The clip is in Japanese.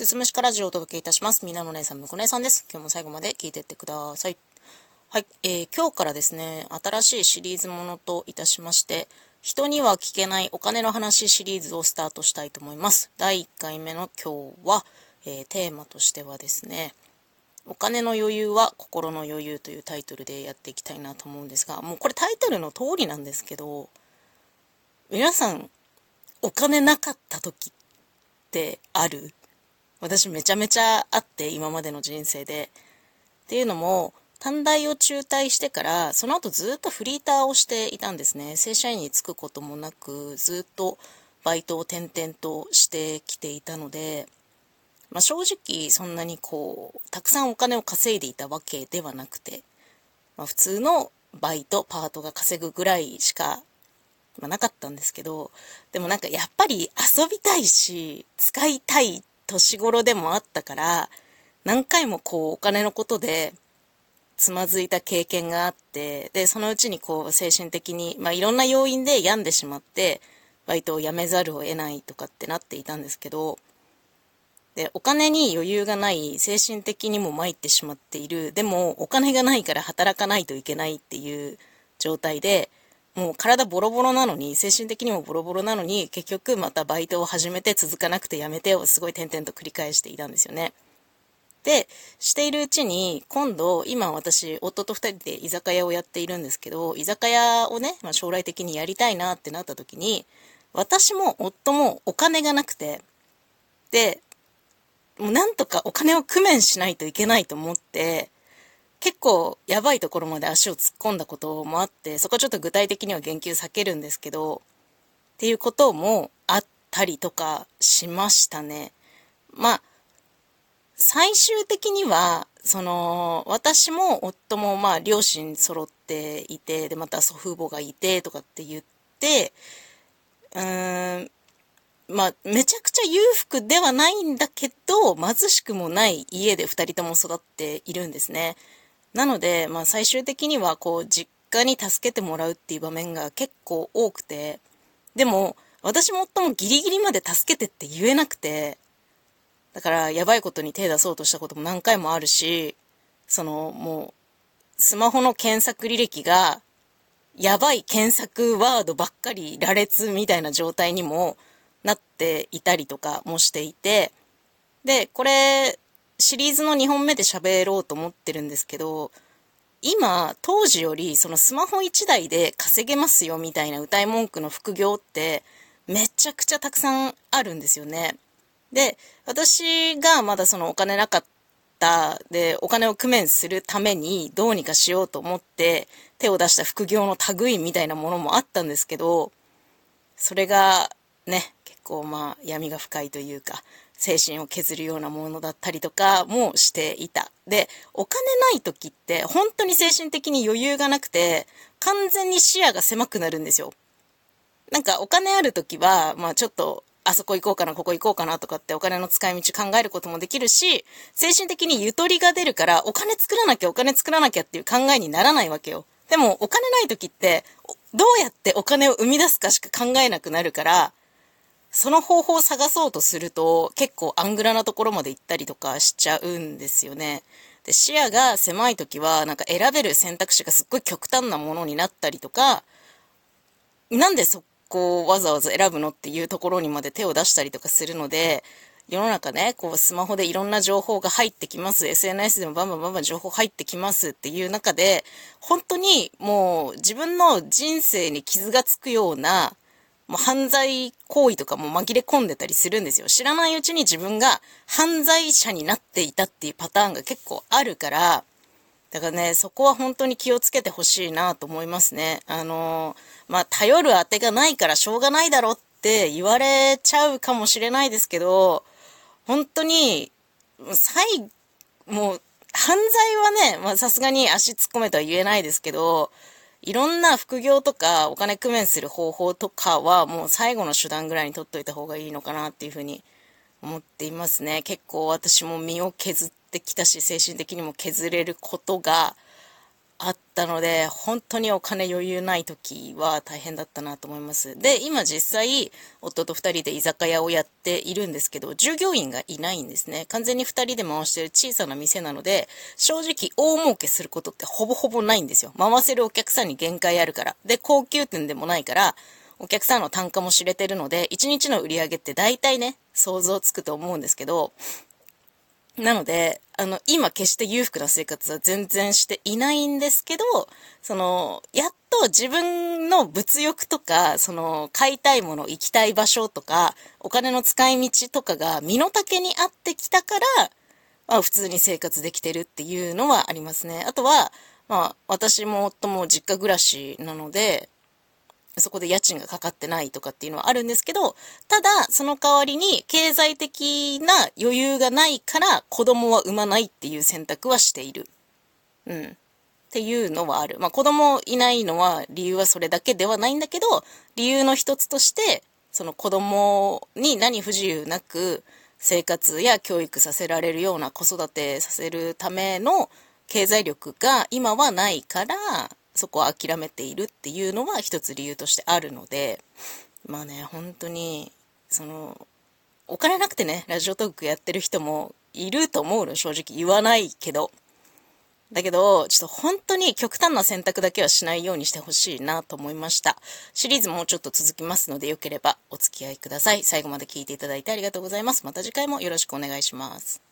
すすむしかラジオをお届けいたします。みなの姉さん、むこ姉さんです。今日も最後まで聞いてってください。はい、えー、今日からですね、新しいシリーズものといたしまして、人には聞けないお金の話シリーズをスタートしたいと思います。第1回目の今日は、えー、テーマとしてはですね、お金の余裕は心の余裕というタイトルでやっていきたいなと思うんですが、もうこれタイトルの通りなんですけど、皆さん、お金なかった時ってある？私めちゃめちゃあって今までの人生で。っていうのも短大を中退してからその後ずっとフリーターをしていたんですね正社員に就くこともなくずっとバイトを転々としてきていたので、まあ、正直そんなにこうたくさんお金を稼いでいたわけではなくて、まあ、普通のバイトパートが稼ぐぐらいしか、まあ、なかったんですけどでもなんかやっぱり遊びたいし使いたい年頃でもあったから、何回もこうお金のことでつまずいた経験があって、で、そのうちにこう精神的に、まあいろんな要因で病んでしまって、バイトを辞めざるを得ないとかってなっていたんですけど、で、お金に余裕がない、精神的にも参ってしまっている、でもお金がないから働かないといけないっていう状態で、もう体ボロボロなのに、精神的にもボロボロなのに、結局またバイトを始めて続かなくてやめてをすごい点々と繰り返していたんですよね。で、しているうちに、今度、今私、夫と二人で居酒屋をやっているんですけど、居酒屋をね、まあ、将来的にやりたいなってなった時に、私も夫もお金がなくて、で、もうなんとかお金を工面しないといけないと思って、結構やばいところまで足を突っ込んだこともあって、そこはちょっと具体的には言及避けるんですけど、っていうこともあったりとかしましたね。まあ、最終的には、その、私も夫もまあ両親揃っていて、で、また祖父母がいてとかって言って、うーん、まあ、めちゃくちゃ裕福ではないんだけど、貧しくもない家で2人とも育っているんですね。なので、まあ、最終的にはこう実家に助けてもらうっていう場面が結構多くてでも私も夫もギリギリまで助けてって言えなくてだからやばいことに手出そうとしたことも何回もあるしそのもうスマホの検索履歴がやばい検索ワードばっかり羅列みたいな状態にもなっていたりとかもしていてでこれシリーズの2本目で喋ろうと思ってるんですけど、今、当時よりそのスマホ1台で稼げますよみたいな歌い文句の副業ってめちゃくちゃたくさんあるんですよね。で、私がまだそのお金なかったで、お金を工面するためにどうにかしようと思って手を出した副業の類みたいなものもあったんですけど、それがね、結構まあ闇が深いというか、精神を削るようなものだったりとかもしていた。で、お金ない時って本当に精神的に余裕がなくて、完全に視野が狭くなるんですよ。なんかお金ある時は、まあちょっとあそこ行こうかな、ここ行こうかなとかってお金の使い道考えることもできるし、精神的にゆとりが出るからお金作らなきゃお金作らなきゃっていう考えにならないわけよ。でもお金ない時って、どうやってお金を生み出すかしか考えなくなるから、その方法を探そうとすると結構アングラなところまで行ったりとかしちゃうんですよね。で視野が狭い時はなんか選べる選択肢がすっごい極端なものになったりとかなんでそこをわざわざ選ぶのっていうところにまで手を出したりとかするので世の中ねこうスマホでいろんな情報が入ってきます SNS でもバンバンバンバン情報入ってきますっていう中で本当にもう自分の人生に傷がつくようなもう犯罪行為とかも紛れ込んでたりするんですよ。知らないうちに自分が犯罪者になっていたっていうパターンが結構あるから、だからね、そこは本当に気をつけてほしいなと思いますね。あのー、まあ、頼る当てがないからしょうがないだろって言われちゃうかもしれないですけど、本当に、最、もう、犯罪はね、まさすがに足突っ込めとは言えないですけど、いろんな副業とかお金工面する方法とかはもう最後の手段ぐらいに取っといた方がいいのかなっていうふうに思っていますね。結構私も身を削ってきたし、精神的にも削れることがあったので、本当にお金余裕ない時は大変だったなと思います。で、今実際、夫と2人で居酒屋をやっているんですけど、従業員がいないんですね。完全に2人で回してる小さな店なので、正直大儲けすることってほぼほぼないんですよ。回せるお客さんに限界あるから。で、高級店でもないから、お客さんの単価も知れてるので、1日の売り上げって大体ね、想像つくと思うんですけど、なので、あの、今決して裕福な生活は全然していないんですけど、その、やっと自分の物欲とか、その、買いたいもの、行きたい場所とか、お金の使い道とかが身の丈に合ってきたから、まあ普通に生活できてるっていうのはありますね。あとは、まあ私も夫も実家暮らしなので、そこで家賃がかかってないとかっていうのはあるんですけど、ただ、その代わりに経済的な余裕がないから子供は産まないっていう選択はしている。うん。っていうのはある。まあ子供いないのは理由はそれだけではないんだけど、理由の一つとして、その子供に何不自由なく生活や教育させられるような子育てさせるための経済力が今はないから、そこは諦めているっていうのは一つ理由としてあるので、まあね、本当に、その、お金なくてね、ラジオトークやってる人もいると思うの、正直言わないけど。だけど、ちょっと本当に極端な選択だけはしないようにしてほしいなと思いました。シリーズもうちょっと続きますので、よければお付き合いください。最後まで聞いていただいてありがとうございます。また次回もよろしくお願いします。